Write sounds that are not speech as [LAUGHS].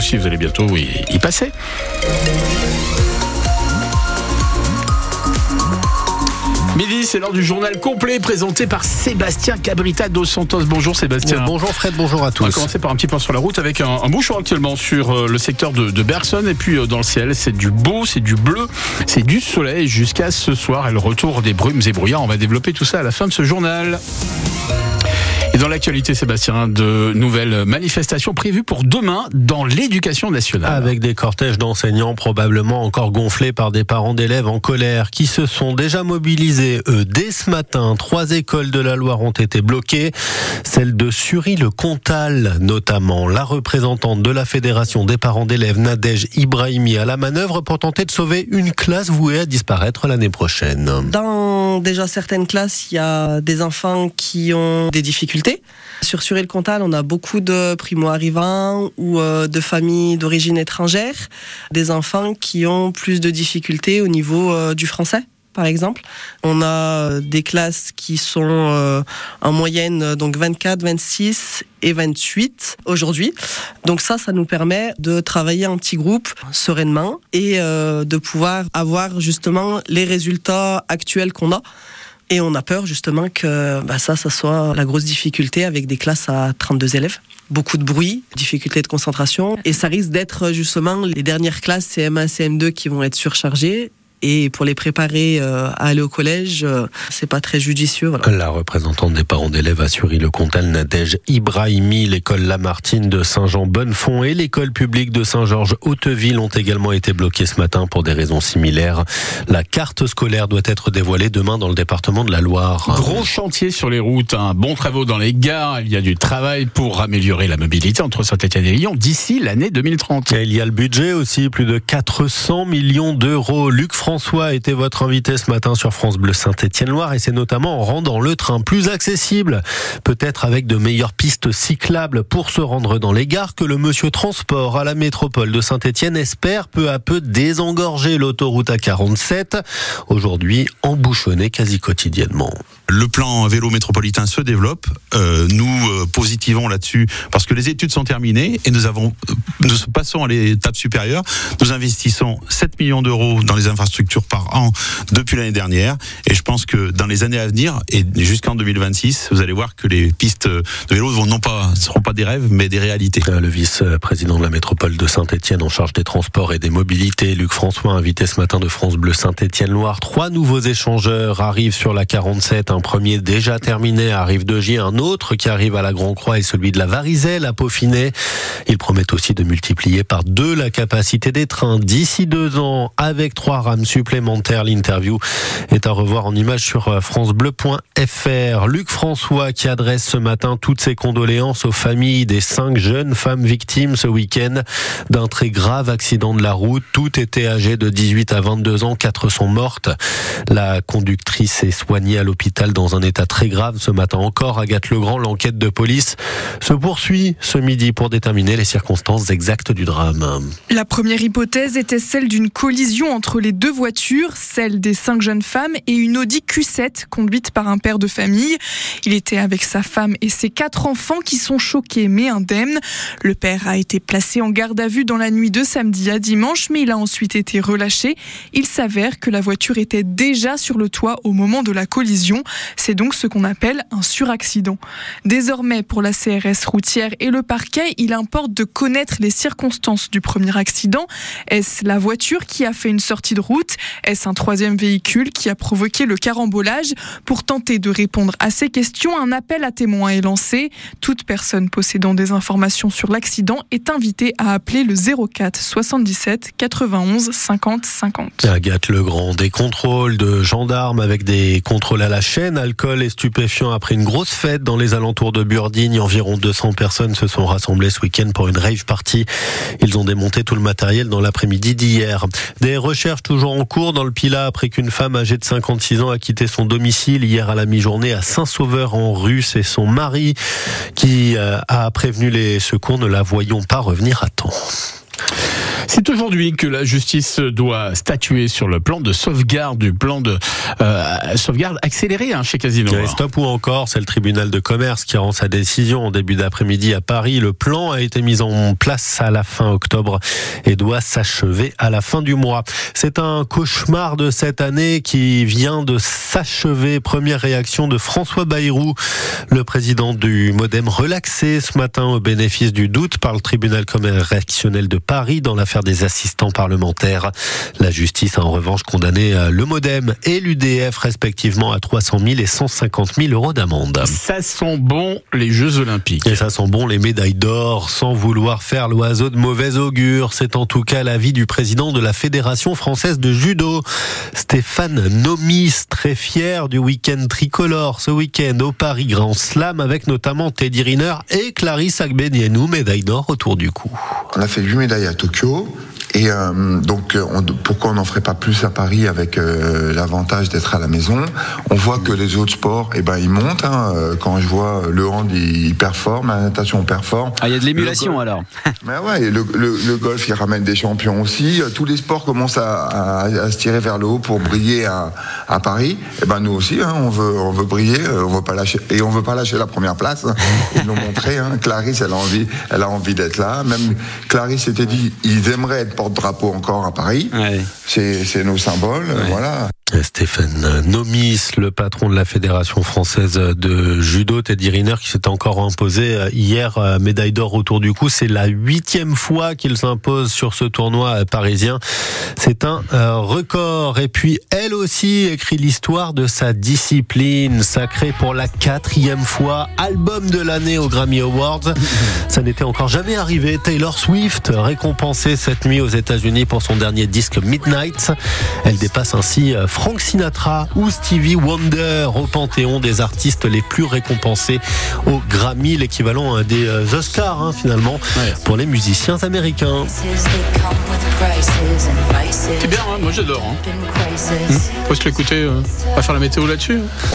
aussi, vous allez bientôt y, y passer. Midi, c'est l'heure du journal complet présenté par Sébastien Cabrita dos Santos. Bonjour Sébastien. bonjour Fred, bonjour à tous. On va commencer par un petit point sur la route avec un, un bouchon actuellement sur euh, le secteur de, de et puis euh, dans le ciel, c'est du beau, c'est du bleu, c'est du soleil jusqu'à ce soir et le retour des brumes et brouillards. On va développer tout ça à la fin de ce journal. Dans l'actualité, Sébastien, de nouvelles manifestations prévues pour demain dans l'éducation nationale. Avec des cortèges d'enseignants probablement encore gonflés par des parents d'élèves en colère qui se sont déjà mobilisés, eux, dès ce matin. Trois écoles de la Loire ont été bloquées. Celle de Sury-le-Comtal, notamment. La représentante de la Fédération des parents d'élèves, Nadège Ibrahimi, à la manœuvre pour tenter de sauver une classe vouée à disparaître l'année prochaine. Dans déjà certaines classes, il y a des enfants qui ont des difficultés sur Suré-le-Comtal, on a beaucoup de primo-arrivants ou euh, de familles d'origine étrangère, des enfants qui ont plus de difficultés au niveau euh, du français par exemple. On a euh, des classes qui sont en moyenne donc 24, 26 et 28 aujourd'hui. Donc ça, ça nous permet de travailler en petit groupe sereinement et de pouvoir avoir justement les résultats actuels qu'on a. Et on a peur justement que bah, ça, ça soit la grosse difficulté avec des classes à 32 élèves. Beaucoup de bruit, difficulté de concentration. Et ça risque d'être justement les dernières classes CM1, CM2 qui vont être surchargées et pour les préparer euh, à aller au collège, euh, c'est pas très judicieux. Voilà. La représentante des parents d'élèves a le Comtal, Nadège Ibrahimi, l'école Lamartine de Saint-Jean-Bonnefond et l'école publique de Saint-Georges-Hauteville ont également été bloqués ce matin pour des raisons similaires. La carte scolaire doit être dévoilée demain dans le département de la Loire. Gros chantier sur les routes, un bon travaux dans les gares. Il y a du travail pour améliorer la mobilité entre Saint-Etienne et Lyon d'ici l'année 2030. Et il y a le budget aussi, plus de 400 millions d'euros. Luc François était votre invité ce matin sur France Bleu Saint-Étienne-Loire et c'est notamment en rendant le train plus accessible, peut-être avec de meilleures pistes cyclables pour se rendre dans les gares que le monsieur transport à la métropole de Saint-Étienne espère peu à peu désengorger l'autoroute A47, aujourd'hui embouchonnée quasi quotidiennement. Le plan vélo métropolitain se développe. Euh, nous euh, positivons là-dessus parce que les études sont terminées et nous avons, euh, nous passons à l'étape supérieure. Nous investissons 7 millions d'euros dans les infrastructures par an depuis l'année dernière et je pense que dans les années à venir et jusqu'en 2026, vous allez voir que les pistes de vélo vont non pas seront pas des rêves mais des réalités. Le vice-président de la métropole de Saint-Étienne en charge des transports et des mobilités, Luc François, invité ce matin de France Bleu Saint-Étienne-Loire. Trois nouveaux échangeurs arrivent sur la 47. Un premier déjà terminé arrive de J, un autre qui arrive à la Grand Croix est celui de la Varizelle à Peaufinet. Ils promettent aussi de multiplier par deux la capacité des trains d'ici deux ans avec trois rames supplémentaires. L'interview est à revoir en image sur francebleu.fr. Luc François qui adresse ce matin toutes ses condoléances aux familles des cinq jeunes femmes victimes ce week-end d'un très grave accident de la route. Toutes étaient âgées de 18 à 22 ans, quatre sont mortes. La conductrice est soignée à l'hôpital dans un état très grave ce matin encore. Agathe Legrand, l'enquête de police se poursuit ce midi pour déterminer les circonstances exactes du drame. La première hypothèse était celle d'une collision entre les deux voitures, celle des cinq jeunes femmes et une Audi Q7 conduite par un père de famille. Il était avec sa femme et ses quatre enfants qui sont choqués mais indemnes. Le père a été placé en garde à vue dans la nuit de samedi à dimanche, mais il a ensuite été relâché. Il s'avère que la voiture était déjà sur le toit au moment de la collision. C'est donc ce qu'on appelle un suraccident. Désormais, pour la CRS routière et le parquet, il importe de connaître les circonstances du premier accident. Est-ce la voiture qui a fait une sortie de route? Est-ce un troisième véhicule qui a provoqué le carambolage? Pour tenter de répondre à ces questions, un appel à témoins est lancé. Toute personne possédant des informations sur l'accident est invitée à appeler le 04 77 91 50 50. Agathe Legrand, des contrôles de gendarmes avec des contrôles à la chaîne alcool et stupéfiants après une grosse fête dans les alentours de Burdigne. Environ 200 personnes se sont rassemblées ce week-end pour une rave party. Ils ont démonté tout le matériel dans l'après-midi d'hier. Des recherches toujours en cours dans le Pila après qu'une femme âgée de 56 ans a quitté son domicile hier à la mi-journée à Saint-Sauveur en Russe et son mari qui euh, a prévenu les secours ne la voyons pas revenir à temps. C'est aujourd'hui que la justice doit statuer sur le plan de sauvegarde du plan de euh, sauvegarde accéléré hein, chez Casino. stop ou encore, c'est le tribunal de commerce qui rend sa décision en début d'après-midi à Paris. Le plan a été mis en place à la fin octobre et doit s'achever à la fin du mois. C'est un cauchemar de cette année qui vient de s'achever. Première réaction de François Bayrou, le président du Modem relaxé ce matin au bénéfice du doute par le tribunal correctionnel de Paris dans l'affaire des assistants parlementaires. La justice a en revanche condamné euh, le Modem et l'UDF respectivement à 300 000 et 150 000 euros d'amende. Ça sent bon les Jeux Olympiques. Et ça sent bon les médailles d'or sans vouloir faire l'oiseau de mauvais augure. C'est en tout cas l'avis du président de la Fédération française de judo, Stéphane Nomis, très fier du week-end tricolore ce week-end au Paris Grand Slam avec notamment Teddy Riner et Clarisse Agbenienou, médaille d'or autour du cou. On a fait 8 médailles à Tokyo. Et euh, donc, euh, pourquoi on n'en ferait pas plus à Paris avec euh, l'avantage d'être à la maison? On voit que les autres sports, eh ben, ils montent. Hein. Quand je vois le hand, il performe, la natation performe. Ah, il y a de l'émulation alors. Mais [LAUGHS] ouais, le, le, golf, il ramène des champions aussi. Tous les sports commencent à, à, se tirer vers le haut pour briller à, à Paris. Et eh ben nous aussi, hein, on veut, on veut briller, on veut pas lâcher, et on veut pas lâcher la première place. [LAUGHS] Ils l'ont montré. Hein. Clarisse, elle a envie, elle a envie d'être là. Même Clarisse s'était dit, ils aimeraient être porte-drapeau encore à Paris. C'est nos symboles, voilà. Stéphane Nomis, le patron de la Fédération française de judo, Teddy Riner, qui s'est encore imposé hier euh, médaille d'or autour du cou. C'est la huitième fois qu'il s'impose sur ce tournoi parisien. C'est un euh, record. Et puis, elle aussi écrit l'histoire de sa discipline, sacrée pour la quatrième fois album de l'année aux Grammy Awards. Ça n'était encore jamais arrivé. Taylor Swift, récompensée cette nuit aux États-Unis pour son dernier disque Midnight. Elle dépasse ainsi euh, Frank Sinatra ou Stevie Wonder au panthéon des artistes les plus récompensés au Grammy, l'équivalent hein, des euh, Oscars hein, finalement pour les musiciens américains. C'est bien, hein, moi j'adore. Hein. Faut se l'écouter, euh, faire la météo là-dessus.